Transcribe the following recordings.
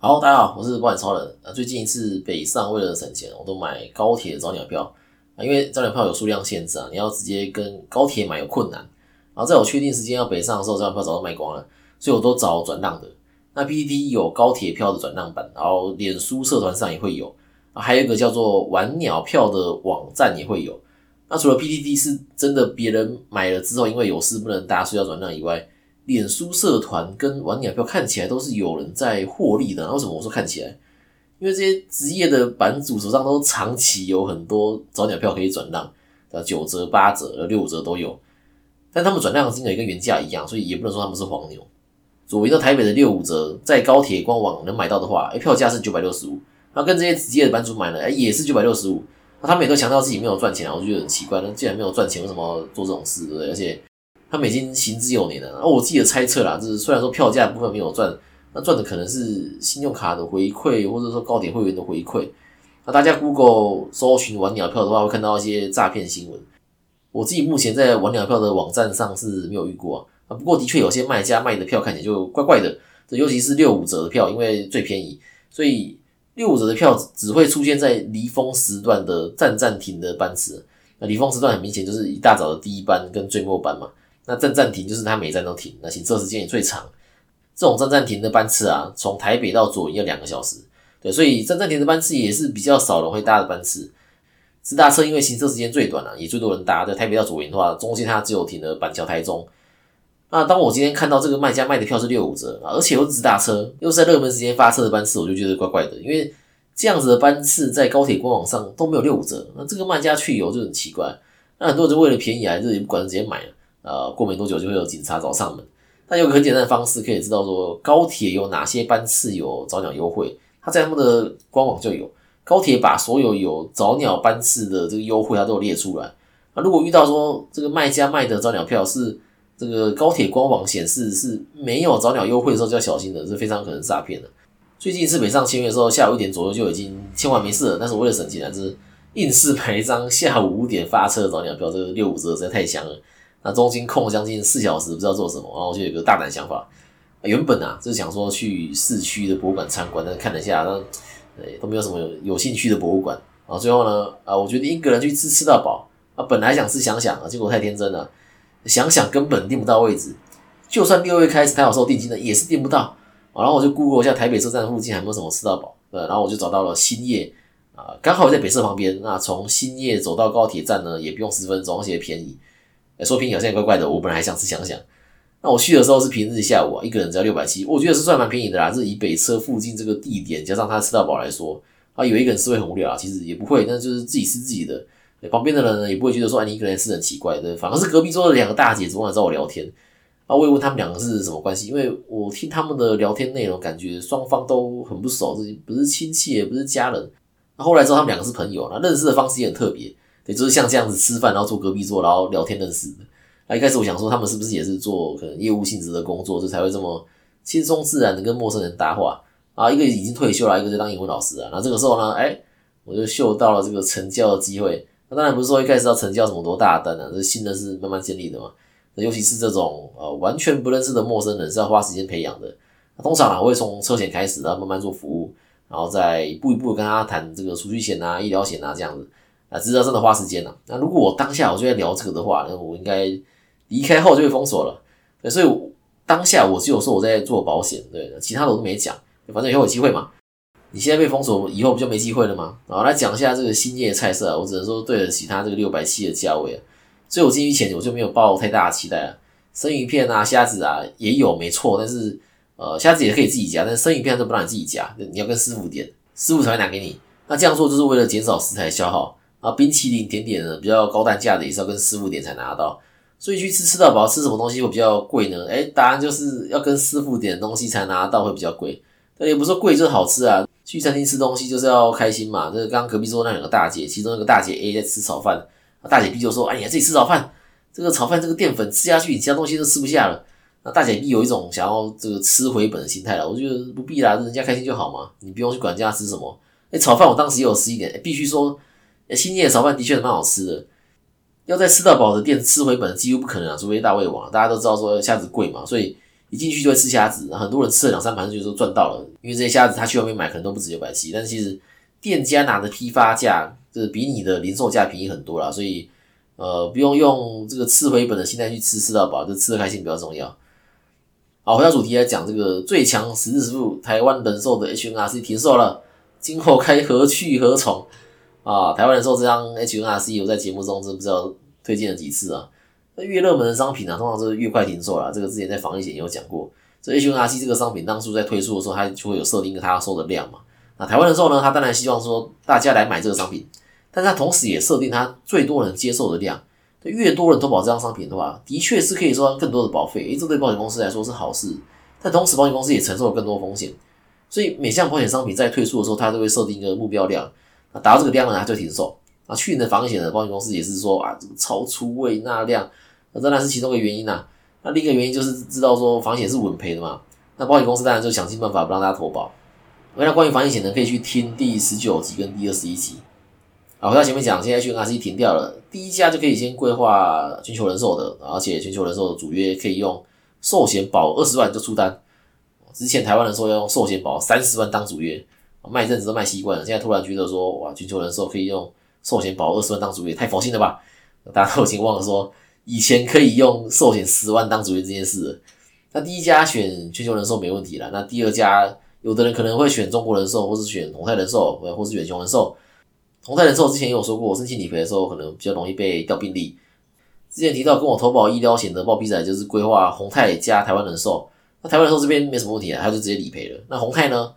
好，大家好，我是保险超人。啊，最近一次北上为了省钱，我都买高铁早鸟票啊，因为早鸟票有数量限制啊，你要直接跟高铁买有困难。然后在我确定时间要北上的时候，早鸟票早就卖光了，所以我都找转让的。那 PPT 有高铁票的转让版，然后脸书社团上也会有，还有一个叫做玩鸟票的网站也会有。那除了 PPT 是真的别人买了之后因为有事不能搭，所以要转让以外，脸书社团跟玩鸟票看起来都是有人在获利的，为什么我说看起来？因为这些职业的版主手上都长期有很多早鸟票可以转让，呃，九折、八折、六折都有，但他们转让金额跟原价一样，所以也不能说他们是黄牛。左营到台北的六五折，在高铁官网能买到的话，哎，票价是九百六十五，然后跟这些职业的版主买呢，哎，也是九百六十五，那他们也都强调自己没有赚钱，我就觉得很奇怪，那既然没有赚钱，为什么做这种事，对？而且。他们已经行之有年了，而我自己的猜测啦，就是虽然说票价部分没有赚，那赚的可能是信用卡的回馈，或者说高铁会员的回馈。那大家 Google 搜寻玩鸟票的话，会看到一些诈骗新闻。我自己目前在玩鸟票的网站上是没有遇过啊，不过的确有些卖家卖的票看起来就怪怪的，这尤其是六五折的票，因为最便宜，所以六五折的票只会出现在离峰时段的站站停的班次。那离峰时段很明显就是一大早的第一班跟最末班嘛。那站站停就是它每站都停，那行车时间也最长。这种站站停的班次啊，从台北到左营要两个小时，对，所以站站停的班次也是比较少人会搭的班次。直达车因为行车时间最短啊，也最多人搭。在台北到左营的话，中间它只有停了板桥、台中。那当我今天看到这个卖家卖的票是六五折，而且又是直达车，又是在热门时间发车的班次，我就觉得怪怪的，因为这样子的班次在高铁官网上都没有六五折，那这个卖家去游就很奇怪。那很多人为了便宜啊，这也不管直接买了。呃，过没多久就会有警察找上门。那有个很简单的方式可以知道说高铁有哪些班次有早鸟优惠，它在他们的官网就有。高铁把所有有早鸟班次的这个优惠，它都有列出来。那如果遇到说这个卖家卖的早鸟票是这个高铁官网显示是没有早鸟优惠的时候，就要小心的，是非常可能诈骗的。最近是北上签约的时候，下午一点左右就已经签完没事了，但是为了省钱还，是硬是买一张下午五点发车的早鸟票，这个六五折实在太香了。那中间空了将近四小时，不知道做什么，然后我就有个大胆想法。原本啊，就是想说去市区的博物馆参观，但是看了一下，那都没有什么有兴趣的博物馆。然后最后呢，啊，我觉得一个人去吃吃到饱啊，本来想吃想想啊，结果太天真了，想想根本订不到位置。就算六月开始他有收定金的，也是订不到。然后我就 Google 一下台北车站附近还有没有什么吃到饱，对，然后我就找到了兴业啊，刚好在北车旁边。那从兴业走到高铁站呢，也不用十分钟，而且便宜。说便宜好像怪怪的，我本来还想吃想想。那我去的时候是平日下午啊，一个人只要六百七，我觉得是算蛮便宜的啦。这以北车附近这个地点，加上他吃到饱来说，啊，有一个人吃会很无聊啊，其实也不会，那就是自己吃自己的，旁边的人呢也不会觉得说，哎，你一个人吃很奇怪的，反而是隔壁桌的两个大姐总来找我聊天。啊，我也问他们两个是什么关系，因为我听他们的聊天内容，感觉双方都很不熟，自己不是亲戚，也不是家人。那后来知道他们两个是朋友，那认识的方式也很特别。也就是像这样子吃饭，然后坐隔壁桌，然后聊天认识的。那一开始我想说，他们是不是也是做可能业务性质的工作，就才会这么轻松自然的跟陌生人搭话啊？一个已经退休了，一个在当英文老师啊。那这个时候呢，哎，我就嗅到了这个成交的机会。那当然不是说一开始要成交什么多大单啊，这信任是慢慢建立的嘛。那尤其是这种呃完全不认识的陌生人，是要花时间培养的。那通常啊，我会从车险开始，然后慢慢做服务，然后再一步一步跟他谈这个储蓄险啊、医疗险啊这样子。啊，知道真的花时间了。那如果我当下我就在聊这个的话，那我应该离开后就被封锁了。对，所以当下我只有说我在做保险，对，其他的我都没讲。反正以后有机会嘛。你现在被封锁，以后不就没机会了吗？然后，来讲一下这个新业菜色，我只能说对得起它这个六百七的价位啊。所以我进去前我就没有抱太大的期待啊。生鱼片啊、虾子啊也有没错，但是呃，虾子也可以自己夹，但是生鱼片都不让你自己夹，你要跟师傅点，师傅才会拿给你。那这样做就是为了减少食材消耗。啊，冰淇淋甜点呢，比较高单价的也是要跟师傅点才拿到，所以去吃吃到饱，吃什么东西会比较贵呢？哎，答案就是要跟师傅点东西才拿到会比较贵，但也不是说贵就是好吃啊。去餐厅吃东西就是要开心嘛。这刚刚隔壁桌那两个大姐，其中一个大姐 A 在吃炒饭，大姐 B 就说：“哎，呀自己吃炒饭，这个炒饭这个淀粉吃下去，其他东西都吃不下了。”那大姐 B 有一种想要这个吃回本的心态了，我觉得不必啦，人家开心就好嘛，你不用去管人家吃什么。哎，炒饭我当时也有吃一点，必须说。新叶炒饭的确蛮好吃的，要在吃到饱的店吃回本几乎不可能啊，除非大胃王。大家都知道说虾子贵嘛，所以一进去就会吃虾子，很多人吃了两三盘就说赚到了，因为这些虾子他去外面买可能都不止九百七，但是其实店家拿的批发价就是比你的零售价便宜很多啦，所以呃不用用这个吃回本的心态去吃吃到饱，就吃的开心比较重要。好，回到主题来讲，这个最强十日师傅台湾人寿的 HNRC 停售了，今后该何去何从啊？台湾人寿这张 HNRC 我在节目中真不知道推荐了几次啊。那越热门的商品啊，通常是越快停售了。这个之前在防疫险也有讲过。这 HNRC 这个商品当初在推出的时候，它就会有设定一个它要收的量嘛。那台湾人寿呢，它当然希望说大家来买这个商品，但它同时也设定它最多人接受的量。越多人投保这张商品的话，的确是可以收到更多的保费，诶，这对保险公司来说是好事。但同时，保险公司也承受了更多风险，所以每项保险商品在推出的时候，它都会设定一个目标量，达到这个量呢，它就停售。那去年的防险的保险公司也是说啊，这个超出位纳量，那当然是其中一个原因呐。那另一个原因就是知道说防险是稳赔的嘛，那保险公司当然就想尽办法不让大家投保。那关于防险呢，可以去听第十九集跟第二十一集。啊，回到前面讲，现在去 NRC 停掉了，第一家就可以先规划全球人寿的，而且全球人寿的主约可以用寿险保二十万就出单。之前台湾人寿要用寿险保三十万当主约，卖一阵子都卖习惯了，现在突然觉得说，哇，全球人寿可以用寿险保二十万当主约，太佛心了吧？大家都已经忘了说，以前可以用寿险十万当主约这件事。那第一家选全球人寿没问题了，那第二家有的人可能会选中国人寿，或是选宏泰人寿，或是远雄人寿。宏泰人寿之前也有说过，申请理赔的时候可能比较容易被调病例。之前提到跟我投保医疗险的暴皮仔，就是规划宏泰加台湾人寿。那台湾人寿这边没什么问题啊，他就直接理赔了。那宏泰呢？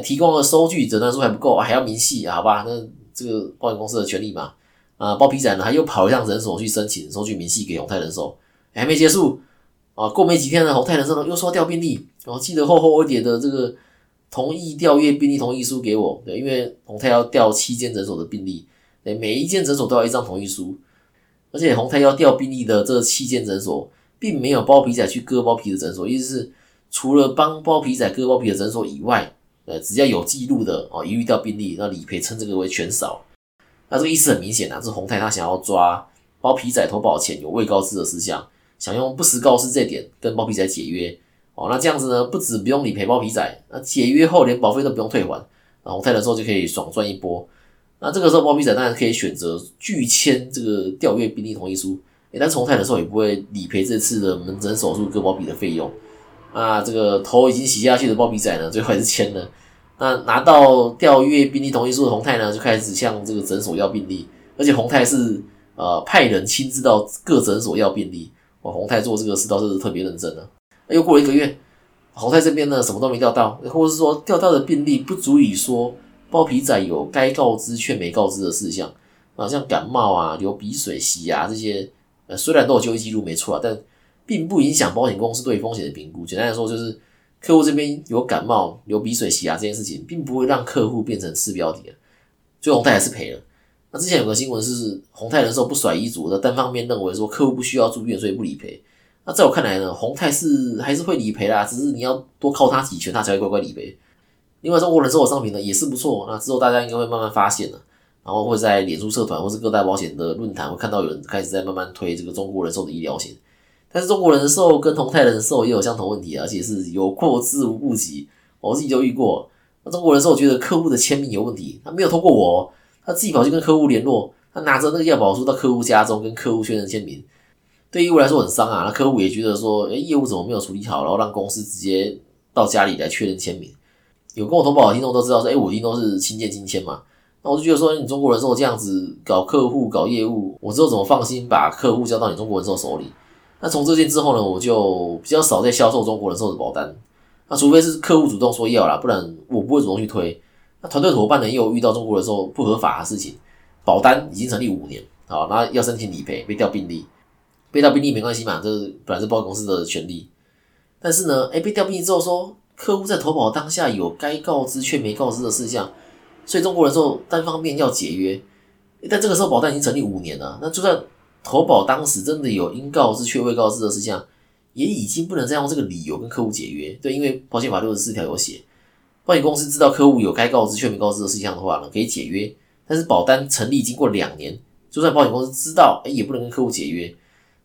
提供的收据诊断书还不够，还要明细，好吧？那这个保险公司的权利嘛。啊，包皮仔呢，他又跑一趟诊所去申请收据明细给宏泰人寿，还没结束啊。过没几天呢，宏泰人寿呢又说调病历，然后记得厚厚一点的这个。同意调阅病历同意书给我，对，因为宏泰要调七间诊所的病历，对，每一间诊所都要一张同意书，而且宏泰要调病历的这七间诊所，并没有包皮仔去割包皮的诊所，意思是除了帮包皮仔割包皮的诊所以外，呃，只要有记录的哦，一遇到病例，那理赔称这个为全少。那这个意思很明显啊，是宏泰他想要抓包皮仔投保前有未告知的事项，想用不实告知这点跟包皮仔解约。哦，那这样子呢，不止不用理赔包皮仔，那解约后连保费都不用退还，然后泰的时候就可以爽赚一波。那这个时候包皮仔当然可以选择拒签这个调阅病例同意书，诶，但从泰的时候也不会理赔这次的门诊手术割包皮的费用。啊这个头已经洗下去的包皮仔呢，最后还是签了。那拿到调阅病历同意书的洪泰呢，就开始向这个诊所要病历，而且洪泰是呃派人亲自到各诊所要病历。哇，洪泰做这个事倒是特别认真的。又过了一个月，洪泰这边呢什么都没调到，或者是说调到的病例不足以说包皮仔有该告知却没告知的事项啊，像感冒啊、流鼻水、洗牙这些，呃，虽然都有就医记录没错啊，但并不影响保险公司对风险的评估。简单来说，就是客户这边有感冒、流鼻水、洗牙这件事情，并不会让客户变成次标的，最后宏泰还是赔了。那之前有个新闻是宏泰人寿不甩医嘱的，单方面认为说客户不需要住院，所以不理赔。那在我看来呢，宏泰是还是会理赔啦，只是你要多靠他几拳，他才会乖乖理赔。另外，中国人寿的商品呢也是不错，那之后大家应该会慢慢发现了，然后会在脸书社团或是各大保险的论坛会看到有人开始在慢慢推这个中国人寿的医疗险。但是中国人寿跟同泰人寿也有相同问题，而且是有过之无不及。我自己就遇过，那中国人寿觉得客户的签名有问题，他没有通过我，他自己跑去跟客户联络，他拿着那个药保书到客户家中跟客户确认签名。对业务来说很伤啊，那客户也觉得说，哎，业务怎么没有处理好，然后让公司直接到家里来确认签名。有跟我投保的听众都知道说，哎，我一定都是亲见亲签嘛。那我就觉得说，你中国人寿这样子搞客户、搞业务，我之后怎么放心把客户交到你中国人寿手里？那从这件之后呢，我就比较少在销售中国人寿的保单。那除非是客户主动说要啦，不然我不会主动去推。那团队伙伴呢，又遇到中国人寿不合法的事情，保单已经成立五年，好，那要申请理赔，被调病例。被调病例没关系嘛，这是本来是保险公司的权利。但是呢，哎，被调病例之后说客户在投保当下有该告知却没告知的事项，所以中国人寿单方面要解约。但这个时候保单已经成立五年了，那就算投保当时真的有应告知却未告知的事项，也已经不能再用这个理由跟客户解约。对，因为保险法六十四条有写，保险公司知道客户有该告知却没告知的事项的话呢，可以解约。但是保单成立经过两年，就算保险公司知道，哎，也不能跟客户解约。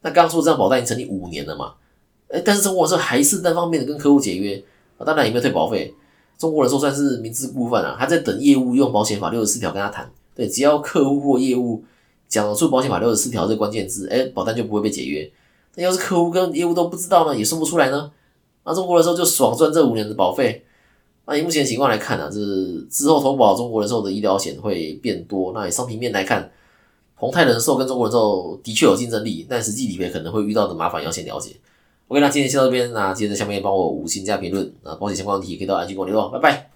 那刚说这张保单已经成立五年了嘛？哎，但是中国人寿还是单方面的跟客户解约啊，当然也没有退保费。中国人寿算是明知故犯啊，还在等业务用保险法六十四条跟他谈。对，只要客户或业务讲出保险法六十四条这关键字，哎，保单就不会被解约。那要是客户跟业务都不知道呢，也说不出来呢，那中国人寿就爽赚这五年的保费。那以目前情况来看呢，这之后投保中国人寿的医疗险会变多。那以商品面来看，宏泰人寿跟中国人寿的确有竞争力，但实际理赔可能会遇到的麻烦要先了解。OK，那今天先到这边，那接着下面帮我五星加评论，那保险相关问题可以到 IG 跟我联络，拜拜。